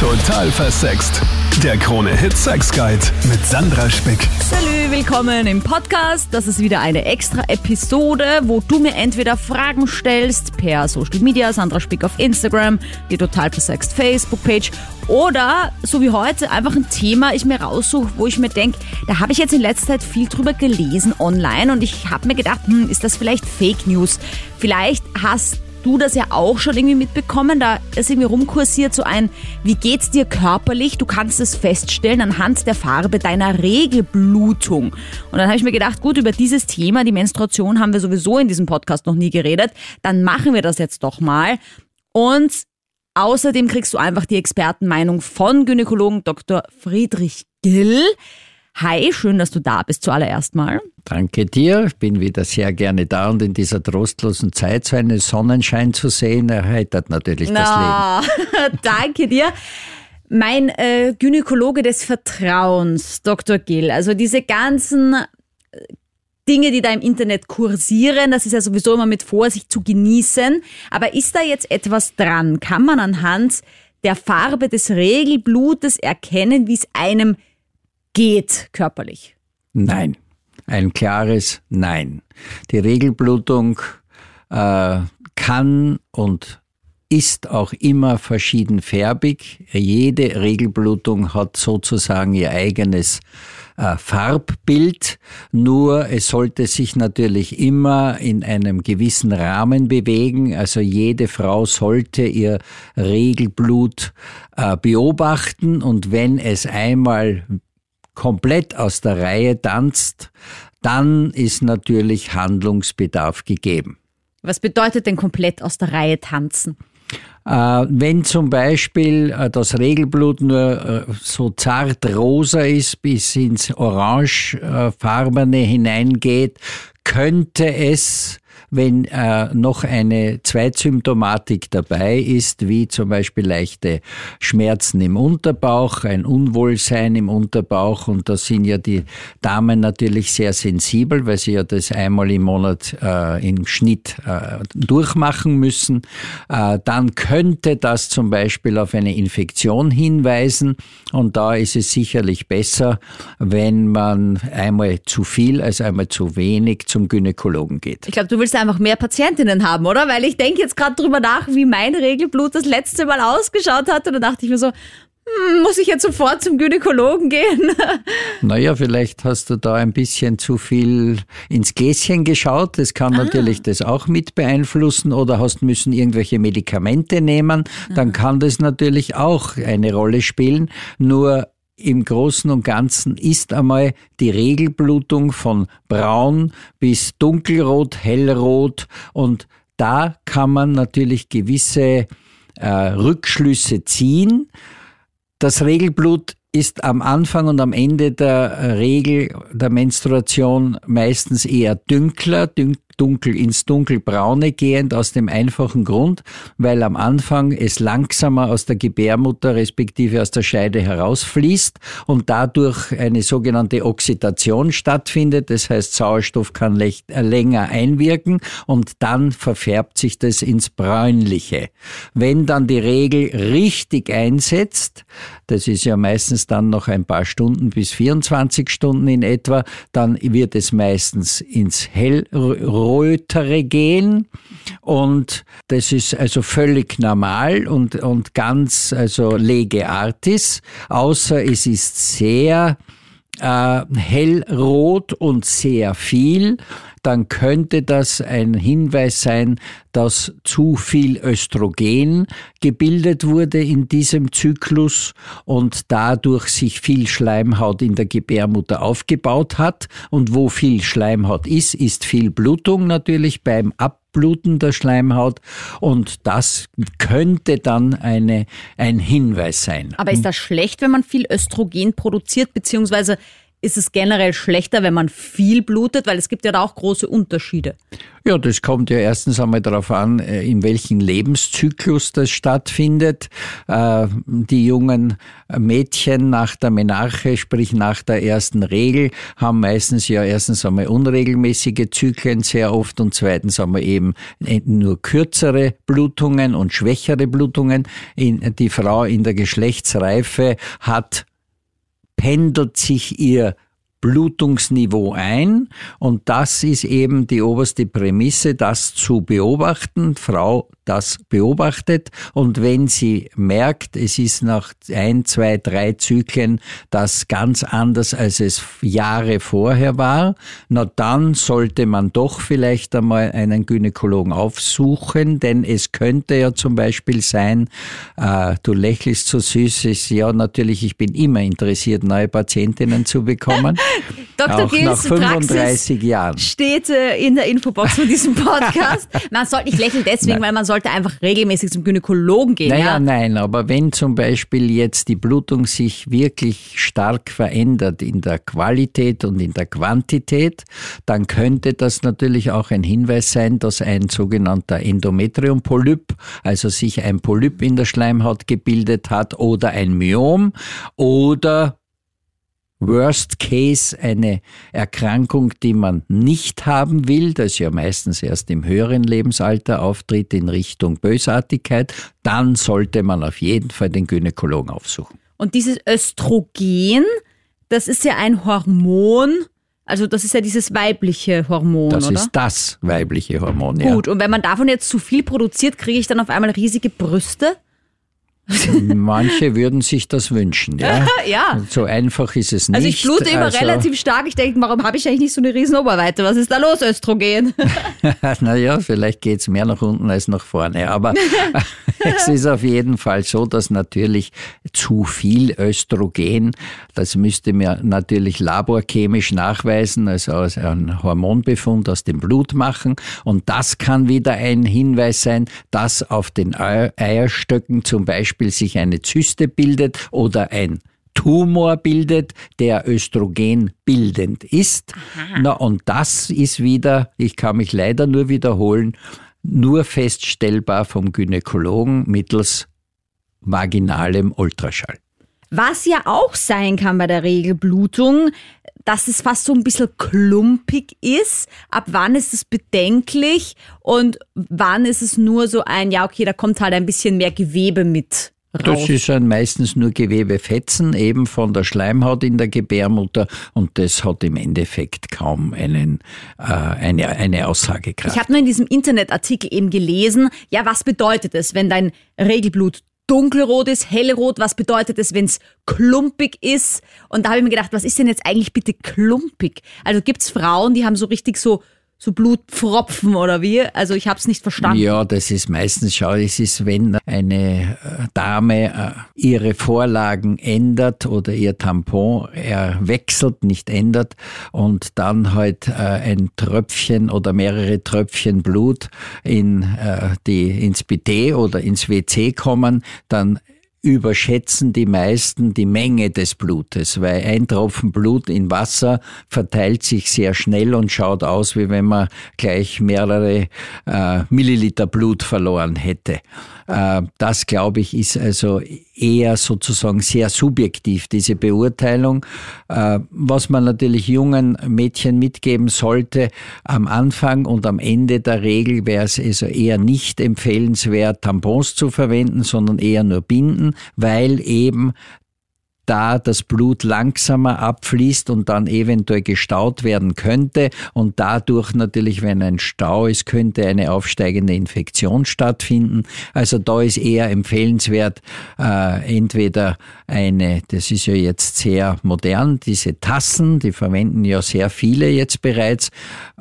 Total versext. Der Krone Hit Sex Guide mit Sandra Spick. Salü, willkommen im Podcast. Das ist wieder eine extra Episode, wo du mir entweder Fragen stellst per Social Media, Sandra Spick auf Instagram, die Total versext Facebook-Page oder, so wie heute, einfach ein Thema ich mir raussuche, wo ich mir denke, da habe ich jetzt in letzter Zeit viel drüber gelesen online und ich habe mir gedacht, hm, ist das vielleicht Fake News? Vielleicht hast du das ja auch schon irgendwie mitbekommen. Da ist irgendwie rumkursiert so ein, wie geht's dir körperlich? Du kannst es feststellen anhand der Farbe deiner Regelblutung. Und dann habe ich mir gedacht, gut, über dieses Thema, die Menstruation, haben wir sowieso in diesem Podcast noch nie geredet. Dann machen wir das jetzt doch mal. Und außerdem kriegst du einfach die Expertenmeinung von Gynäkologen Dr. Friedrich Gill. Hi, schön, dass du da bist zuallererst mal. Danke dir. Ich bin wieder sehr gerne da und in dieser trostlosen Zeit so einen Sonnenschein zu sehen, erheitert natürlich Na, das Leben. Danke dir. Mein äh, Gynäkologe des Vertrauens, Dr. Gill, also diese ganzen äh, Dinge, die da im Internet kursieren, das ist ja sowieso immer mit Vorsicht zu genießen. Aber ist da jetzt etwas dran? Kann man anhand der Farbe des Regelblutes erkennen, wie es einem geht körperlich? Nein. Ein klares Nein. Die Regelblutung äh, kann und ist auch immer verschiedenfärbig. Jede Regelblutung hat sozusagen ihr eigenes äh, Farbbild, nur es sollte sich natürlich immer in einem gewissen Rahmen bewegen. Also jede Frau sollte ihr Regelblut äh, beobachten und wenn es einmal komplett aus der Reihe tanzt, dann ist natürlich Handlungsbedarf gegeben. Was bedeutet denn komplett aus der Reihe tanzen? Äh, wenn zum Beispiel äh, das Regelblut nur äh, so zart rosa ist, bis ins orangefarbene hineingeht, könnte es wenn äh, noch eine Zweitsymptomatik dabei ist, wie zum Beispiel leichte Schmerzen im Unterbauch, ein Unwohlsein im Unterbauch und da sind ja die Damen natürlich sehr sensibel, weil sie ja das einmal im Monat äh, im Schnitt äh, durchmachen müssen, äh, dann könnte das zum Beispiel auf eine Infektion hinweisen und da ist es sicherlich besser, wenn man einmal zu viel als einmal zu wenig zum Gynäkologen geht. Ich glaube, du willst mehr Patientinnen haben, oder? Weil ich denke jetzt gerade drüber nach, wie mein Regelblut das letzte Mal ausgeschaut hat. Und da dachte ich mir so, hm, muss ich jetzt sofort zum Gynäkologen gehen? Naja, vielleicht hast du da ein bisschen zu viel ins Gläschen geschaut. Das kann ah. natürlich das auch mit beeinflussen oder hast müssen irgendwelche Medikamente nehmen. Dann kann das natürlich auch eine Rolle spielen. Nur im Großen und Ganzen ist einmal die Regelblutung von braun bis dunkelrot, hellrot und da kann man natürlich gewisse äh, Rückschlüsse ziehen. Das Regelblut ist am Anfang und am Ende der Regel der Menstruation meistens eher dünkler, dün dunkel ins dunkelbraune gehend aus dem einfachen Grund, weil am Anfang es langsamer aus der Gebärmutter respektive aus der Scheide herausfließt und dadurch eine sogenannte Oxidation stattfindet. Das heißt, Sauerstoff kann äh, länger einwirken und dann verfärbt sich das ins Bräunliche. Wenn dann die Regel richtig einsetzt, das ist ja meistens dann noch ein paar Stunden bis 24 Stunden in etwa, dann wird es meistens ins hellrot rötere gehen. Und das ist also völlig normal und, und ganz also lege artis, außer es ist sehr äh, hellrot und sehr viel, dann könnte das ein Hinweis sein, dass zu viel Östrogen gebildet wurde in diesem Zyklus und dadurch sich viel Schleimhaut in der Gebärmutter aufgebaut hat. Und wo viel Schleimhaut ist, ist viel Blutung natürlich beim Abbluten der Schleimhaut und das könnte dann eine, ein Hinweis sein. Aber ist das schlecht, wenn man viel Östrogen produziert, beziehungsweise ist es generell schlechter, wenn man viel blutet? Weil es gibt ja da auch große Unterschiede. Ja, das kommt ja erstens einmal darauf an, äh, in welchem Lebenszyklus das stattfindet. Äh, die jungen Mädchen nach der Menarche, sprich nach der ersten Regel, haben meistens ja erstens einmal unregelmäßige Zyklen sehr oft und zweitens einmal eben nur kürzere Blutungen und schwächere Blutungen. Die Frau in der Geschlechtsreife hat pendelt sich ihr Blutungsniveau ein und das ist eben die oberste Prämisse, das zu beobachten. Frau das beobachtet und wenn sie merkt, es ist nach ein, zwei, drei Zyklen das ganz anders, als es Jahre vorher war, na dann sollte man doch vielleicht einmal einen Gynäkologen aufsuchen, denn es könnte ja zum Beispiel sein, äh, du lächelst so süß, ist ja natürlich, ich bin immer interessiert, neue Patientinnen zu bekommen. Dr. Gils nach 35 Praxis Jahren. Steht äh, in der Infobox von diesem Podcast. man sollte nicht lächeln deswegen, Nein. weil man sollte einfach regelmäßig zum Gynäkologen gehen. Naja, ja? nein, aber wenn zum Beispiel jetzt die Blutung sich wirklich stark verändert in der Qualität und in der Quantität, dann könnte das natürlich auch ein Hinweis sein, dass ein sogenannter Endometriumpolyp, also sich ein Polyp in der Schleimhaut gebildet hat oder ein Myom oder Worst Case eine Erkrankung, die man nicht haben will, das ja meistens erst im höheren Lebensalter auftritt in Richtung Bösartigkeit, dann sollte man auf jeden Fall den Gynäkologen aufsuchen. Und dieses Östrogen, das ist ja ein Hormon, also das ist ja dieses weibliche Hormon, das oder? ist das weibliche Hormon, ja. Gut, und wenn man davon jetzt zu viel produziert, kriege ich dann auf einmal riesige Brüste? Manche würden sich das wünschen, ja. ja. So einfach ist es nicht. Also ich blute immer also, relativ stark. Ich denke, warum habe ich eigentlich nicht so eine riesen Oberweite? Was ist da los, Östrogen? naja, vielleicht geht es mehr nach unten als nach vorne. Aber es ist auf jeden Fall so, dass natürlich zu viel Östrogen, das müsste man natürlich laborchemisch nachweisen, also ein Hormonbefund aus dem Blut machen. Und das kann wieder ein Hinweis sein, dass auf den Eierstöcken zum Beispiel Beispiel sich eine Zyste bildet oder ein Tumor bildet, der Östrogen bildend ist. Aha. Na, und das ist wieder, ich kann mich leider nur wiederholen, nur feststellbar vom Gynäkologen mittels vaginalem Ultraschall. Was ja auch sein kann bei der Regelblutung, dass es fast so ein bisschen klumpig ist. Ab wann ist es bedenklich und wann ist es nur so ein, ja, okay, da kommt halt ein bisschen mehr Gewebe mit Raus. Das ist ein meistens nur Gewebefetzen, eben von der Schleimhaut in der Gebärmutter und das hat im Endeffekt kaum einen, äh, eine, eine Aussagekraft. Ich habe nur in diesem Internetartikel eben gelesen, ja, was bedeutet es, wenn dein Regelblut dunkelrot ist, hellrot, was bedeutet es, wenn es klumpig ist? Und da habe ich mir gedacht, was ist denn jetzt eigentlich bitte klumpig? Also gibt's Frauen, die haben so richtig so so Blutpfropfen oder wie? Also ich habe es nicht verstanden. Ja, das ist meistens, schau, es ist, wenn eine äh, Dame äh, ihre Vorlagen ändert oder ihr Tampon wechselt, nicht ändert und dann halt äh, ein Tröpfchen oder mehrere Tröpfchen Blut in die ins Bidet oder ins WC kommen, dann überschätzen die meisten die Menge des Blutes, weil ein Tropfen Blut in Wasser verteilt sich sehr schnell und schaut aus, wie wenn man gleich mehrere äh, Milliliter Blut verloren hätte. Äh, das, glaube ich, ist also eher sozusagen sehr subjektiv, diese Beurteilung. Äh, was man natürlich jungen Mädchen mitgeben sollte, am Anfang und am Ende der Regel wäre es also eher nicht empfehlenswert, Tampons zu verwenden, sondern eher nur Binden, weil eben da das Blut langsamer abfließt und dann eventuell gestaut werden könnte und dadurch natürlich, wenn ein Stau ist, könnte eine aufsteigende Infektion stattfinden. Also da ist eher empfehlenswert, äh, entweder eine, das ist ja jetzt sehr modern, diese Tassen, die verwenden ja sehr viele jetzt bereits,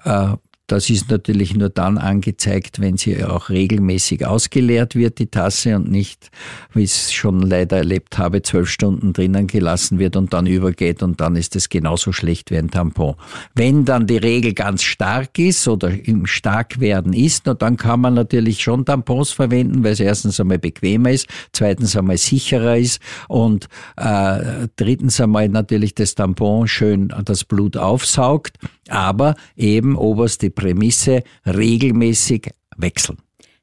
äh, das ist natürlich nur dann angezeigt, wenn sie auch regelmäßig ausgeleert wird, die Tasse, und nicht, wie ich es schon leider erlebt habe, zwölf Stunden drinnen gelassen wird und dann übergeht und dann ist es genauso schlecht wie ein Tampon. Wenn dann die Regel ganz stark ist oder im Starkwerden ist, dann kann man natürlich schon Tampons verwenden, weil es erstens einmal bequemer ist, zweitens einmal sicherer ist und äh, drittens einmal natürlich das Tampon schön das Blut aufsaugt, aber eben oberste Prämisse regelmäßig wechseln.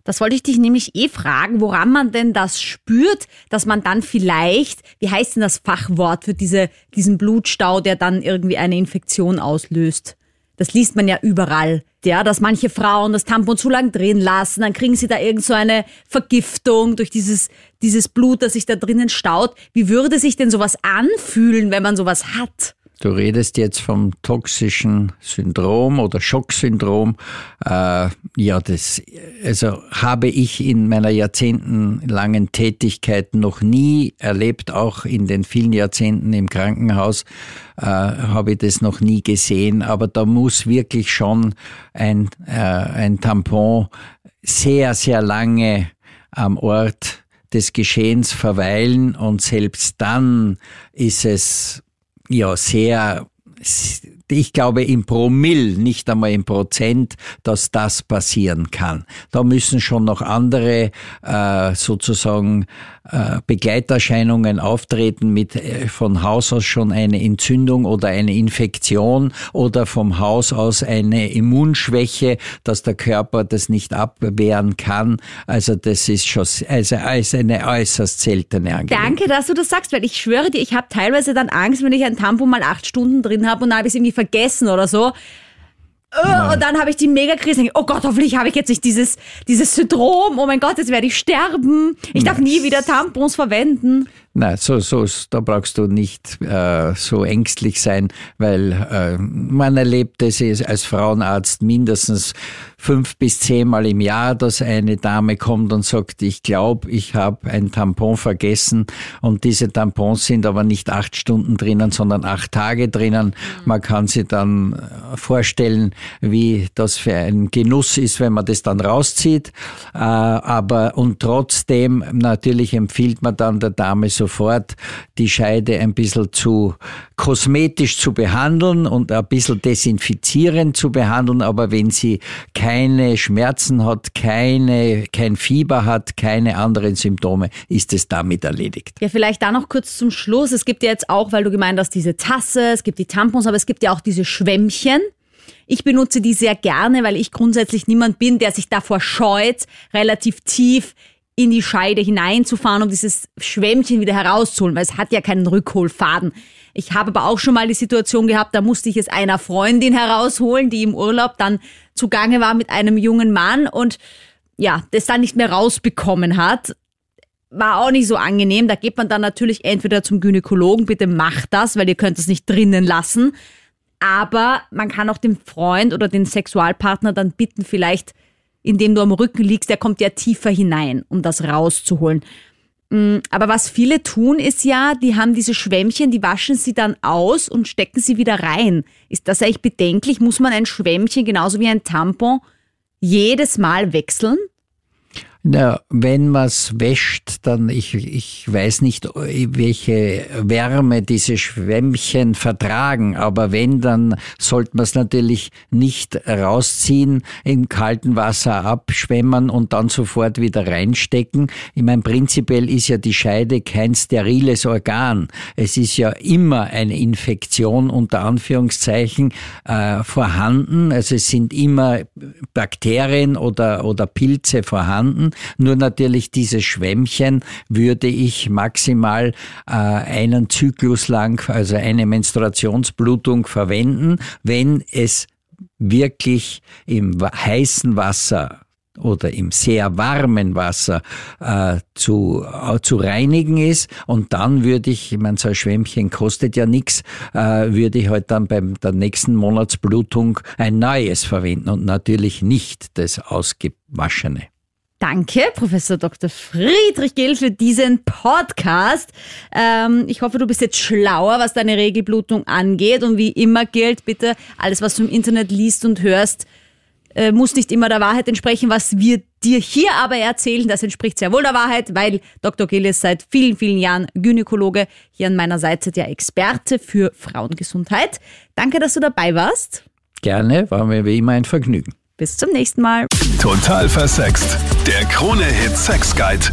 Das wollte ich dich nämlich eh fragen, woran man denn das spürt, dass man dann vielleicht, wie heißt denn das Fachwort für diese, diesen Blutstau, der dann irgendwie eine Infektion auslöst? Das liest man ja überall. Ja, dass manche Frauen das Tampon zu lang drehen lassen, dann kriegen sie da irgend so eine Vergiftung durch dieses, dieses Blut, das sich da drinnen staut. Wie würde sich denn sowas anfühlen, wenn man sowas hat? Du redest jetzt vom toxischen Syndrom oder Schocksyndrom. Äh, ja, das also habe ich in meiner jahrzehntelangen Tätigkeit noch nie erlebt, auch in den vielen Jahrzehnten im Krankenhaus äh, habe ich das noch nie gesehen. Aber da muss wirklich schon ein, äh, ein Tampon sehr, sehr lange am Ort des Geschehens verweilen und selbst dann ist es ja sehr, ich glaube im Promille, nicht einmal im Prozent, dass das passieren kann. Da müssen schon noch andere äh, sozusagen äh, Begleiterscheinungen auftreten mit äh, von Haus aus schon eine Entzündung oder eine Infektion oder vom Haus aus eine Immunschwäche, dass der Körper das nicht abwehren kann. Also das ist schon also als eine äußerst seltene Angelegenheit. Danke, dass du das sagst, weil ich schwöre dir, ich habe teilweise dann Angst, wenn ich ein Tampon mal acht Stunden drin habe und dann habe ich es irgendwie vergessen oder so. Uh, und dann habe ich die Megakrise. Oh Gott, hoffentlich habe ich jetzt nicht dieses, dieses Syndrom. Oh mein Gott, jetzt werde ich sterben. Ich darf nie wieder Tampons verwenden. Nein, so, so, da brauchst du nicht äh, so ängstlich sein, weil äh, man erlebt es als Frauenarzt mindestens fünf bis zehnmal im Jahr, dass eine Dame kommt und sagt, ich glaube, ich habe ein Tampon vergessen und diese Tampons sind aber nicht acht Stunden drinnen, sondern acht Tage drinnen. Mhm. Man kann sich dann vorstellen, wie das für ein Genuss ist, wenn man das dann rauszieht. Äh, aber und trotzdem natürlich empfiehlt man dann der Dame so sofort die Scheide ein bisschen zu kosmetisch zu behandeln und ein bisschen desinfizierend zu behandeln. Aber wenn sie keine Schmerzen hat, keine, kein Fieber hat, keine anderen Symptome, ist es damit erledigt. Ja, vielleicht da noch kurz zum Schluss. Es gibt ja jetzt auch, weil du gemeint hast, diese Tasse, es gibt die Tampons, aber es gibt ja auch diese Schwämmchen. Ich benutze die sehr gerne, weil ich grundsätzlich niemand bin, der sich davor scheut, relativ tief in die Scheide hineinzufahren, um dieses Schwämmchen wieder herauszuholen, weil es hat ja keinen Rückholfaden. Ich habe aber auch schon mal die Situation gehabt, da musste ich es einer Freundin herausholen, die im Urlaub dann zugange war mit einem jungen Mann und ja, das dann nicht mehr rausbekommen hat. War auch nicht so angenehm. Da geht man dann natürlich entweder zum Gynäkologen, bitte macht das, weil ihr könnt es nicht drinnen lassen. Aber man kann auch den Freund oder den Sexualpartner dann bitten, vielleicht indem du am Rücken liegst, der kommt ja tiefer hinein, um das rauszuholen. Mm, aber was viele tun, ist ja, die haben diese Schwämmchen, die waschen sie dann aus und stecken sie wieder rein. Ist das eigentlich bedenklich? Muss man ein Schwämmchen genauso wie ein Tampon jedes Mal wechseln? Na, wenn man es wäscht, dann, ich, ich weiß nicht, welche Wärme diese Schwämmchen vertragen, aber wenn, dann sollte man es natürlich nicht rausziehen, im kalten Wasser abschwemmen und dann sofort wieder reinstecken. Ich meine, prinzipiell ist ja die Scheide kein steriles Organ. Es ist ja immer eine Infektion unter Anführungszeichen äh, vorhanden. Also es sind immer Bakterien oder, oder Pilze vorhanden. Nur natürlich diese Schwämmchen würde ich maximal äh, einen Zyklus lang, also eine Menstruationsblutung verwenden, wenn es wirklich im heißen Wasser oder im sehr warmen Wasser äh, zu, äh, zu reinigen ist. Und dann würde ich, ich meine, so ein Schwämmchen kostet ja nichts, äh, würde ich halt dann bei der nächsten Monatsblutung ein neues verwenden und natürlich nicht das ausgewaschene. Danke, Professor Dr. Friedrich Gill, für diesen Podcast. Ähm, ich hoffe, du bist jetzt schlauer, was deine Regelblutung angeht. Und wie immer gilt, bitte alles, was du im Internet liest und hörst, äh, muss nicht immer der Wahrheit entsprechen, was wir dir hier aber erzählen. Das entspricht sehr wohl der Wahrheit, weil Dr. Gill ist seit vielen, vielen Jahren Gynäkologe. Hier an meiner Seite der Experte für Frauengesundheit. Danke, dass du dabei warst. Gerne, war mir wie immer ein Vergnügen. Bis zum nächsten Mal. Total versext. Der Krone-Hit Sex Guide.